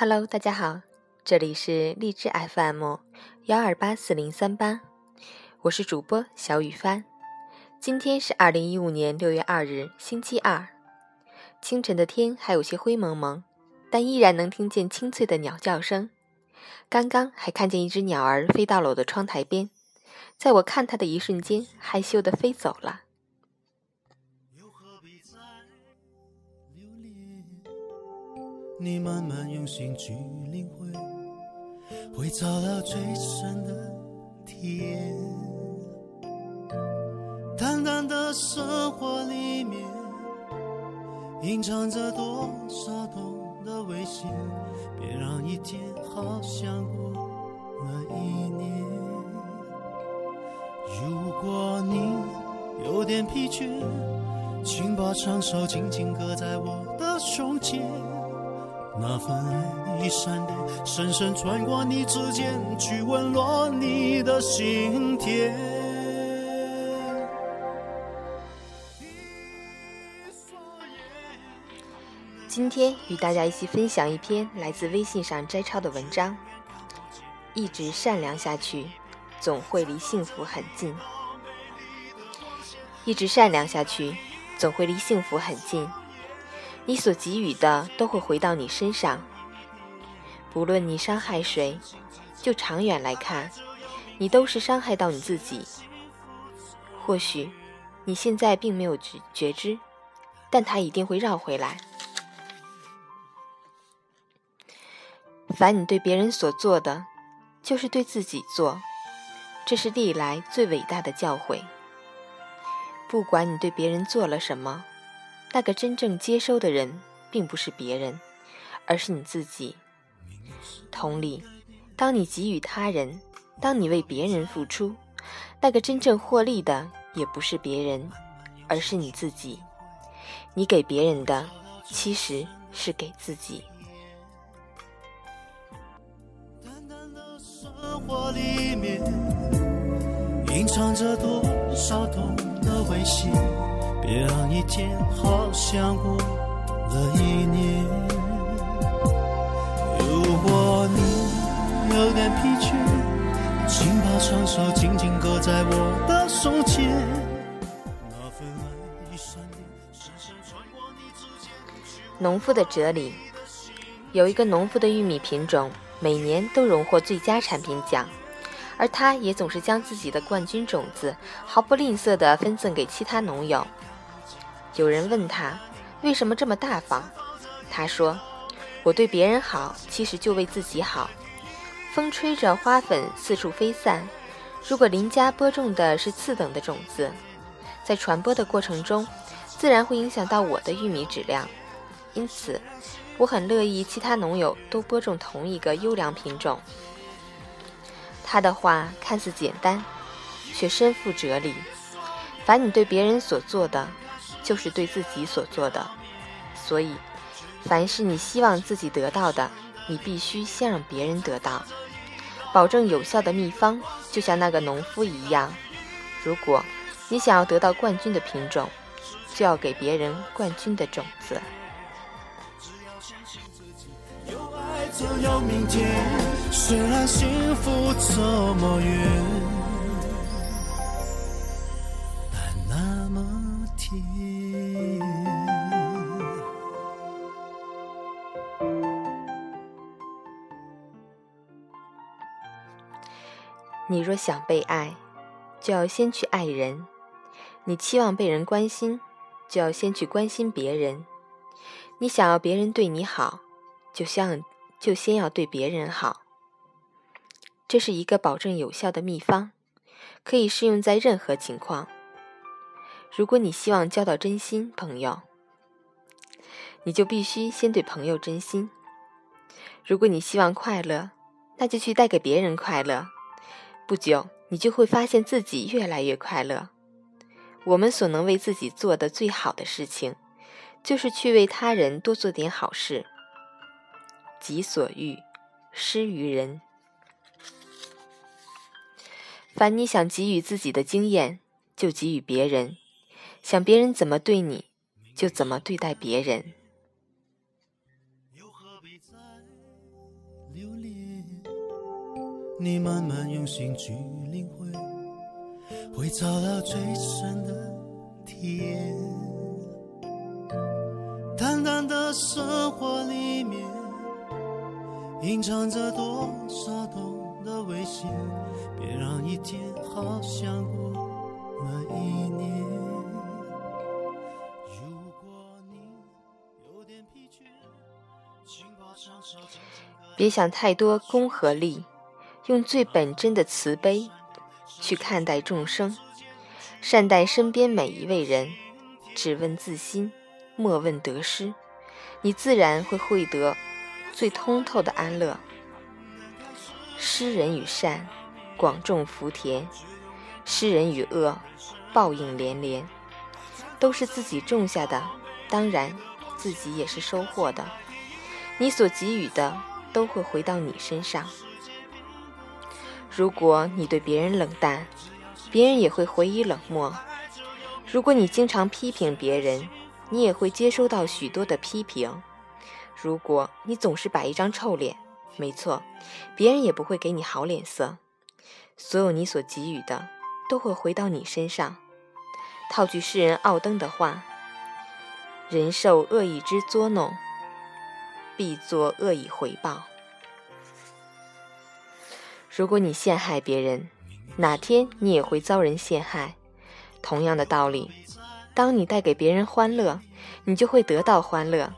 Hello，大家好，这里是荔枝 FM 幺二八四零三八，我是主播小雨帆。今天是二零一五年六月二日，星期二。清晨的天还有些灰蒙蒙，但依然能听见清脆的鸟叫声。刚刚还看见一只鸟儿飞到了我的窗台边，在我看它的一瞬间，害羞的飞走了。你慢慢用心去领会，会找到最深的甜。淡淡的生活里面，隐藏着多少痛的危险。别让一天好像过了一年。如果你有点疲倦，请把双手紧紧搁在我的胸前。那份爱一闪电，深深穿过你指尖，去温暖你的心田。今天与大家一起分享一篇来自微信上摘抄的文章。一直善良下去，总会离幸福很近。一直善良下去，总会离幸福很近。你所给予的都会回到你身上，不论你伤害谁，就长远来看，你都是伤害到你自己。或许你现在并没有觉觉知，但它一定会绕回来。凡你对别人所做的，就是对自己做，这是历来最伟大的教诲。不管你对别人做了什么。那个真正接收的人，并不是别人，而是你自己。同理，当你给予他人，当你为别人付出，那个真正获利的，也不是别人，而是你自己。你给别人的，其实是给自己。隐藏着多少懂的微笑。别让一天好像过了一年。如果你有点疲倦，请把双手紧紧搁在我的胸前。农夫的哲理，有一个农夫的玉米品种每年都荣获最佳产品奖，而他也总是将自己的冠军种子毫不吝啬地分赠给其他农友。有人问他为什么这么大方，他说：“我对别人好，其实就为自己好。风吹着花粉四处飞散，如果邻家播种的是次等的种子，在传播的过程中，自然会影响到我的玉米质量。因此，我很乐意其他农友都播种同一个优良品种。”他的话看似简单，却深负哲理。凡你对别人所做的，就是对自己所做的，所以，凡是你希望自己得到的，你必须先让别人得到。保证有效的秘方，就像那个农夫一样：如果你想要得到冠军的品种，就要给别人冠军的种子。有爱就要明天虽然幸福这么远。你若想被爱，就要先去爱人；你期望被人关心，就要先去关心别人；你想要别人对你好，就像就先要对别人好。这是一个保证有效的秘方，可以适用在任何情况。如果你希望交到真心朋友，你就必须先对朋友真心；如果你希望快乐，那就去带给别人快乐。不久，你就会发现自己越来越快乐。我们所能为自己做的最好的事情，就是去为他人多做点好事。己所欲，施于人。凡你想给予自己的经验，就给予别人；想别人怎么对你，就怎么对待别人。你慢慢用心去领会，会找到最深的体验。淡淡的生活里面，隐藏着多少懂的危险。别让一天好像过了一年。如果你有点疲倦，请把双手紧紧地别想太多功和利，用最本真的慈悲去看待众生，善待身边每一位人，只问自心，莫问得失，你自然会获得最通透的安乐。施人与善，广种福田；施人与恶，报应连连。都是自己种下的，当然自己也是收获的。你所给予的，都会回到你身上。如果你对别人冷淡，别人也会回以冷漠；如果你经常批评别人，你也会接收到许多的批评；如果你总是摆一张臭脸，没错，别人也不会给你好脸色。所有你所给予的，都会回到你身上。套句诗人奥登的话：“人受恶意之捉弄，必作恶意回报。”如果你陷害别人，哪天你也会遭人陷害。同样的道理，当你带给别人欢乐，你就会得到欢乐；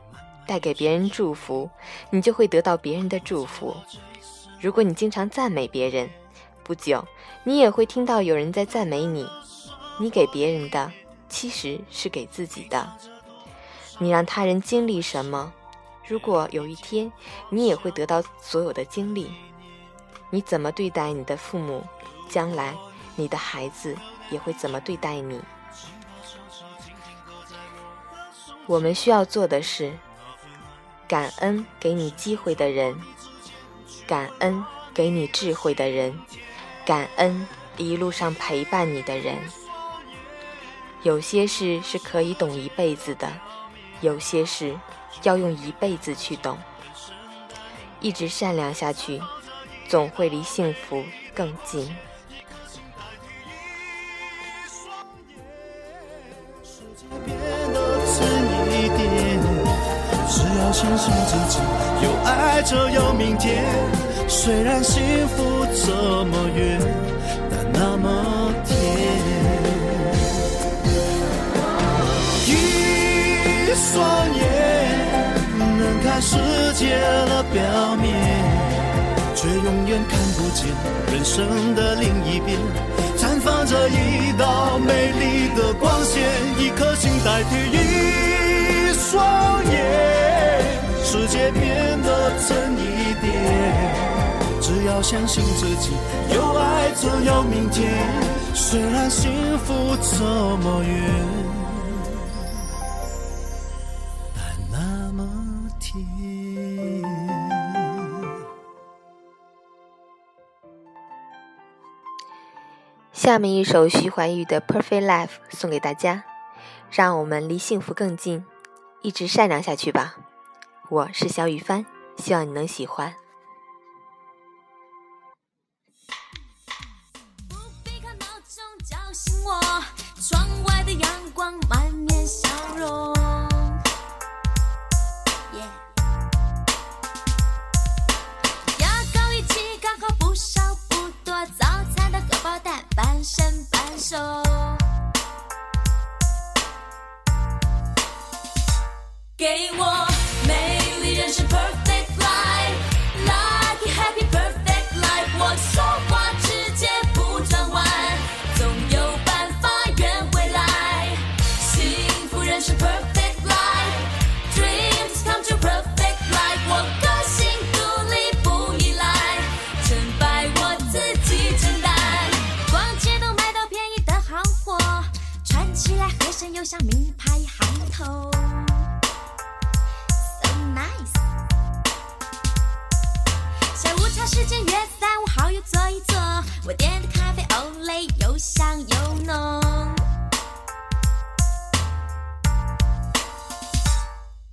带给别人祝福，你就会得到别人的祝福。如果你经常赞美别人，不久你也会听到有人在赞美你。你给别人的，其实是给自己的。你让他人经历什么，如果有一天你也会得到所有的经历。你怎么对待你的父母，将来你的孩子也会怎么对待你。我们需要做的是，感恩给你机会的人，感恩给你智慧的人，感恩一路上陪伴你的人。有些事是可以懂一辈子的，有些事要用一辈子去懂。一直善良下去。总会离幸福更近。变得近一点，只要相信自己，有爱就有明天。虽然幸福这么远，但那么甜。一双眼能看世界的表面。却永远看不见人生的另一边，绽放着一道美丽的光线。一颗心代替一双眼，世界变得真一点。只要相信自己，有爱就有明天。虽然幸福这么远。下面一首徐怀钰的《Perfect Life》送给大家，让我们离幸福更近，一直善良下去吧。我是小雨帆，希望你能喜欢。不必靠闹钟叫醒我，窗外的阳光满面笑容。给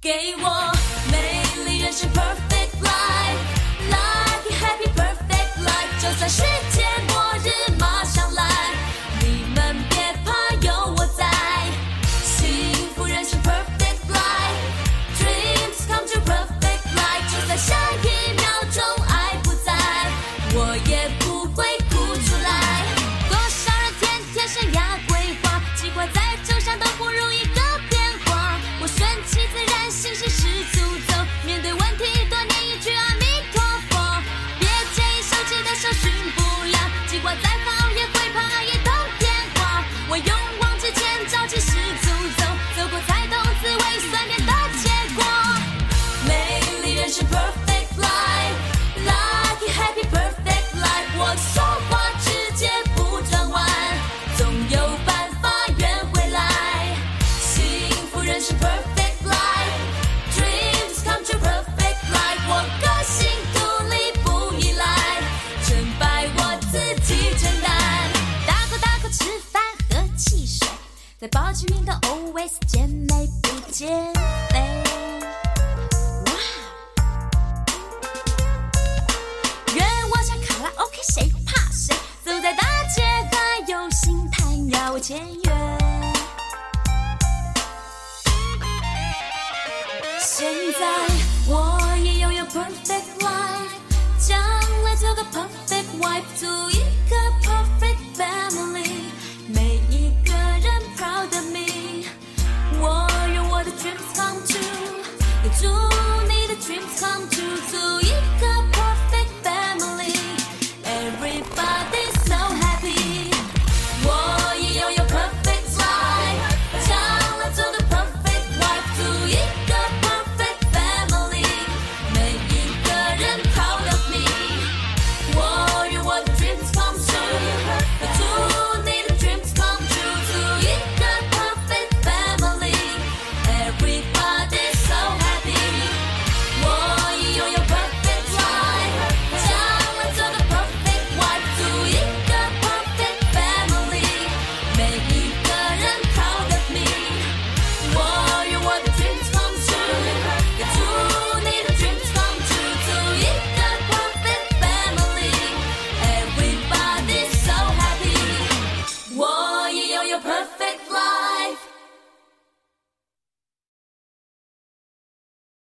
给我美丽人生，perfect life，like happy perfect life。就算世界末日马上来，你们别怕，有我在。幸福人生，perfect life，dreams come true，perfect life。就算下一秒钟爱不在，我也不。在报纸名的 always 见美不见美。哇！愿我像卡拉 OK，谁怕谁？走在大街还有星探要我签约。现在我已拥有 perfect life，将来做个朋。